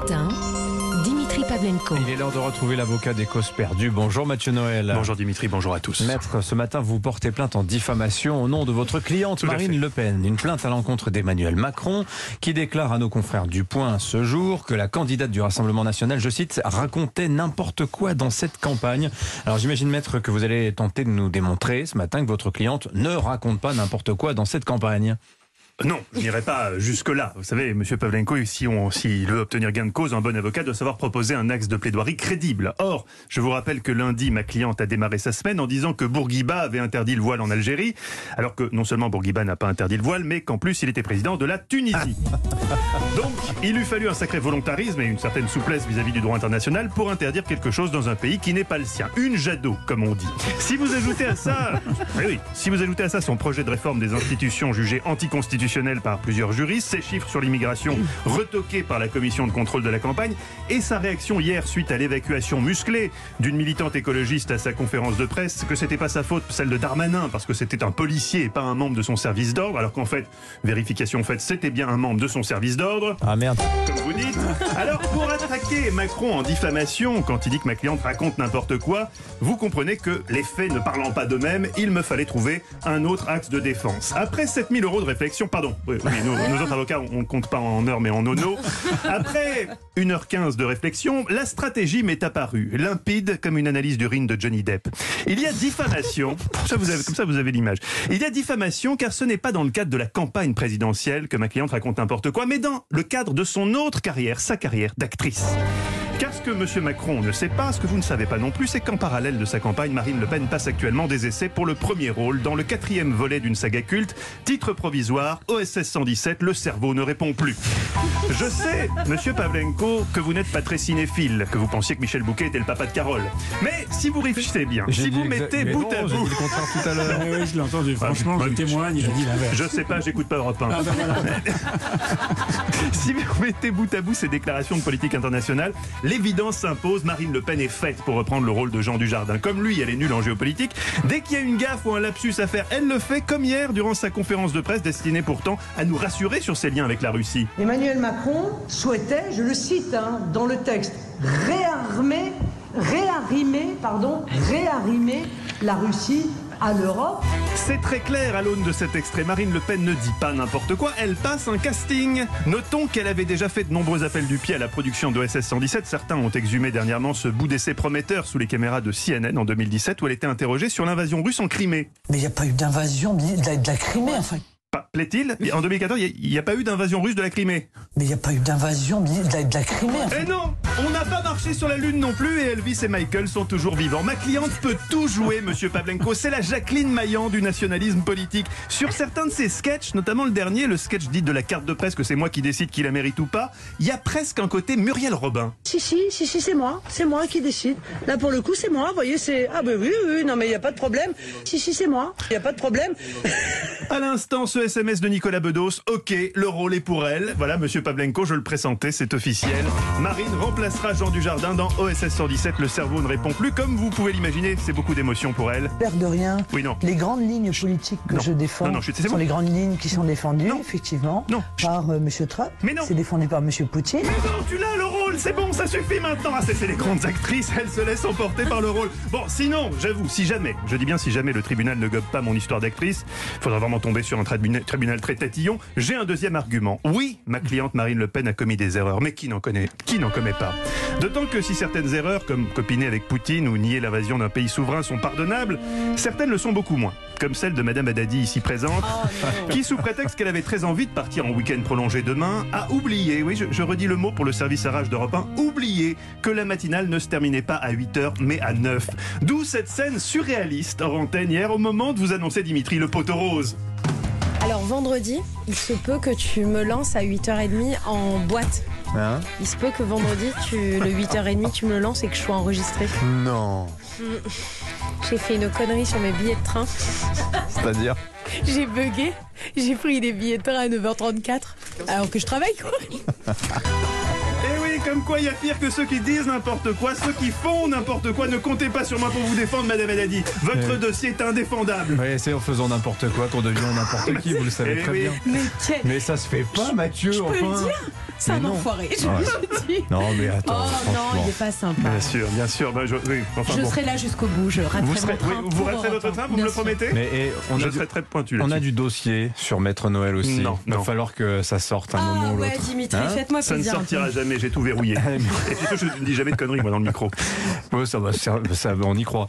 matin, Dimitri Pavlenko. Il est l'heure de retrouver l'avocat des causes perdues. Bonjour Mathieu Noël. Bonjour Dimitri, bonjour à tous. Maître, ce matin, vous portez plainte en diffamation au nom de votre cliente Marine Le Pen. Une plainte à l'encontre d'Emmanuel Macron qui déclare à nos confrères du Point ce jour que la candidate du Rassemblement national, je cite, racontait n'importe quoi dans cette campagne. Alors j'imagine, Maître, que vous allez tenter de nous démontrer ce matin que votre cliente ne raconte pas n'importe quoi dans cette campagne. Non, je n'irai pas jusque-là. Vous savez, Monsieur Pavlenko, si on, s'il veut obtenir gain de cause, un bon avocat doit savoir proposer un axe de plaidoirie crédible. Or, je vous rappelle que lundi, ma cliente a démarré sa semaine en disant que Bourguiba avait interdit le voile en Algérie, alors que non seulement Bourguiba n'a pas interdit le voile, mais qu'en plus il était président de la Tunisie. Donc, il lui fallut un sacré volontarisme et une certaine souplesse vis-à-vis du droit international pour interdire quelque chose dans un pays qui n'est pas le sien. Une jadot, comme on dit. Si vous ajoutez à ça, oui, oui, si vous ajoutez à ça son projet de réforme des institutions jugées anticonstitutionnelles par plusieurs juristes, ses chiffres sur l'immigration retoqués par la commission de contrôle de la campagne et sa réaction hier suite à l'évacuation musclée d'une militante écologiste à sa conférence de presse, que c'était pas sa faute, celle de Darmanin, parce que c'était un policier et pas un membre de son service d'ordre, alors qu'en fait, vérification faite, c'était bien un membre de son service d'ordre. Ah merde. Comme vous dites. Alors, pour attaquer Macron en diffamation, quand il dit que ma cliente raconte n'importe quoi, vous comprenez que les faits ne parlant pas d'eux-mêmes, il me fallait trouver un autre axe de défense. Après 7000 euros de réflexion, pardon, oui, autres avocats, on ne compte pas en heures mais en nono. Après 1h15 de réflexion, la stratégie m'est apparue, limpide comme une analyse d'urine de Johnny Depp. Il y a diffamation, comme ça vous avez l'image. Il y a diffamation car ce n'est pas dans le cadre de la campagne présidentielle que ma cliente raconte n'importe quoi, mais dans le cadre de son autre carrière, sa carrière d'actrice. Car ce que M. Macron ne sait pas, ce que vous ne savez pas non plus, c'est qu'en parallèle de sa campagne, Marine Le Pen passe actuellement des essais pour le premier rôle dans le quatrième volet d'une saga culte, titre provisoire, OSS 117, le cerveau ne répond plus. Je sais, M. Pavlenko, que vous n'êtes pas très cinéphile, que vous pensiez que Michel Bouquet était le papa de Carole. Mais si vous réfléchissez bien, si vous mettez mais bout non, à bout... dit le contraire tout à l'heure. Oui, je l'ai entendu. Franchement, je bah, témoigne, il a dit l'inverse. Je sais pas, j'écoute pas Europe 1. Ah, ben voilà. Si vous mettez bout à bout ces déclarations de politique internationale, l'évidence s'impose. Marine Le Pen est faite pour reprendre le rôle de Jean Dujardin. Comme lui, elle est nulle en géopolitique. Dès qu'il y a une gaffe ou un lapsus à faire, elle le fait comme hier durant sa conférence de presse destinée pourtant à nous rassurer sur ses liens avec la Russie. Emmanuel Macron souhaitait, je le cite hein, dans le texte, réarmer, réarrimer, pardon, réarrimer la Russie à l'Europe. C'est très clair à l'aune de cet extrait. Marine Le Pen ne dit pas n'importe quoi, elle passe un casting. Notons qu'elle avait déjà fait de nombreux appels du pied à la production d'OSS 117. Certains ont exhumé dernièrement ce bout d'essai prometteur sous les caméras de CNN en 2017 où elle était interrogée sur l'invasion russe en Crimée. Mais il n'y a pas eu d'invasion de la, de la Crimée, enfin. Pas- Plaît-il? En 2014, il n'y a, pas eu d'invasion russe de la Crimée. Mais il n'y a pas eu d'invasion de la, de la Crimée, enfin. Eh non On n'a pas marché sur la Lune non plus et Elvis et Michael sont toujours vivants. Ma cliente peut tout jouer, monsieur Pavlenko. C'est la Jacqueline Maillan du nationalisme politique. Sur certains de ses sketchs, notamment le dernier, le sketch dit de la carte de presse que c'est moi qui décide qui la mérite ou pas, il y a presque un côté Muriel Robin. Si, si, si, si, c'est moi, c'est moi qui décide. Là, pour le coup, c'est moi, vous voyez, c'est... Ah ben oui, oui, oui, non mais il n'y a pas de problème. Si, si, c'est moi, il n'y a pas de problème. À l'instant, ce SMS de Nicolas Bedos, ok, le rôle est pour elle. Voilà, monsieur Pavlenko, je le pressentais, c'est officiel. Marine remplacera Jean Dujardin dans OSS 117, le cerveau ne répond plus. Comme vous pouvez l'imaginer, c'est beaucoup d'émotions pour elle. L'air de rien. Oui, non. Les grandes lignes politiques que Non. je défends Non, non, je- c'est sont bon. les grandes lignes qui sont défendues, Non. effectivement, Non. par euh, M. Trump. Mais non. C'est défendu par M. Poutine. Mais non, tu l'as le rôle, c'est bon, ça suffit maintenant. Ah, c'est c'est les grandes actrices, elles se laissent emporter par le rôle. Bon, sinon, j'avoue, si jamais, je dis bien si jamais le tribunal ne gobe pas mon histoire d'actrice, faudra vraiment tomber sur un tribunal, tribunal très tatillon. J'ai un deuxième argument. Oui, ma cliente Marine Le Pen a commis des erreurs, mais qui n'en connaît, qui n'en commet pas? D'autant que si certaines erreurs, comme copiner avec Poutine ou nier l'invasion d'un pays souverain, sont pardonnables, certaines le sont beaucoup moins. Comme celle de Madame Haddadi ici présente, qui, sous prétexte qu'elle avait très envie de partir en week-end prolongé demain, a oublié, oui, je, je redis le mot pour le service à rage d'Europe 1, oublié que la matinale ne se terminait pas à 8h, mais à 9. D'où cette scène surréaliste en antenne hier au moment de vous annoncer Dimitri le poteau rose. Alors vendredi, il se peut que tu me lances à 8h30 en boîte. Hein Il se peut que vendredi, tu, le 8h30, tu me le lances et que je sois enregistré. non. J'ai fait une connerie sur mes billets de train. C'est-à-dire J'ai bugué. J'ai pris des billets de train à 9h34. Alors que je travaille, quoi. Eh oui, comme quoi il y a pire que ceux qui disent n'importe quoi, ceux qui font n'importe quoi. Ne comptez pas sur moi pour vous défendre, Madame Haddadi. Votre Ouais. dossier est indéfendable. Oui, c'est en faisant n'importe quoi qu'on devient n'importe qui, vous le savez Eh très oui. bien. Mais quel... Mais ça se fait pas, Mathieu, Je peux enfin. le dire C'est un non. enfoiré, je Ouais. je dis. Non, mais Oh attends, non, franchement. il est pas sympa. Bien sûr, bien sûr. Bah, je, oui, enfin, je bon. serai là jusqu'au bout, je raterai Vous, mon serez, train. oui, vous raterez votre train, vous me le promettez Mais et, on, Je a du, serai très pointu on a du dossier sur Maître Noël aussi. Non, Il va non. falloir que ça sorte un Ah moment ou ouais, l'autre. Dimitri, Hein faites-moi Ça ne sortira jamais, j'ai tout verrouillé. Et puis je ne dis jamais de conneries moi dans le micro. Ouais, ça va, ça, ça- on y croit.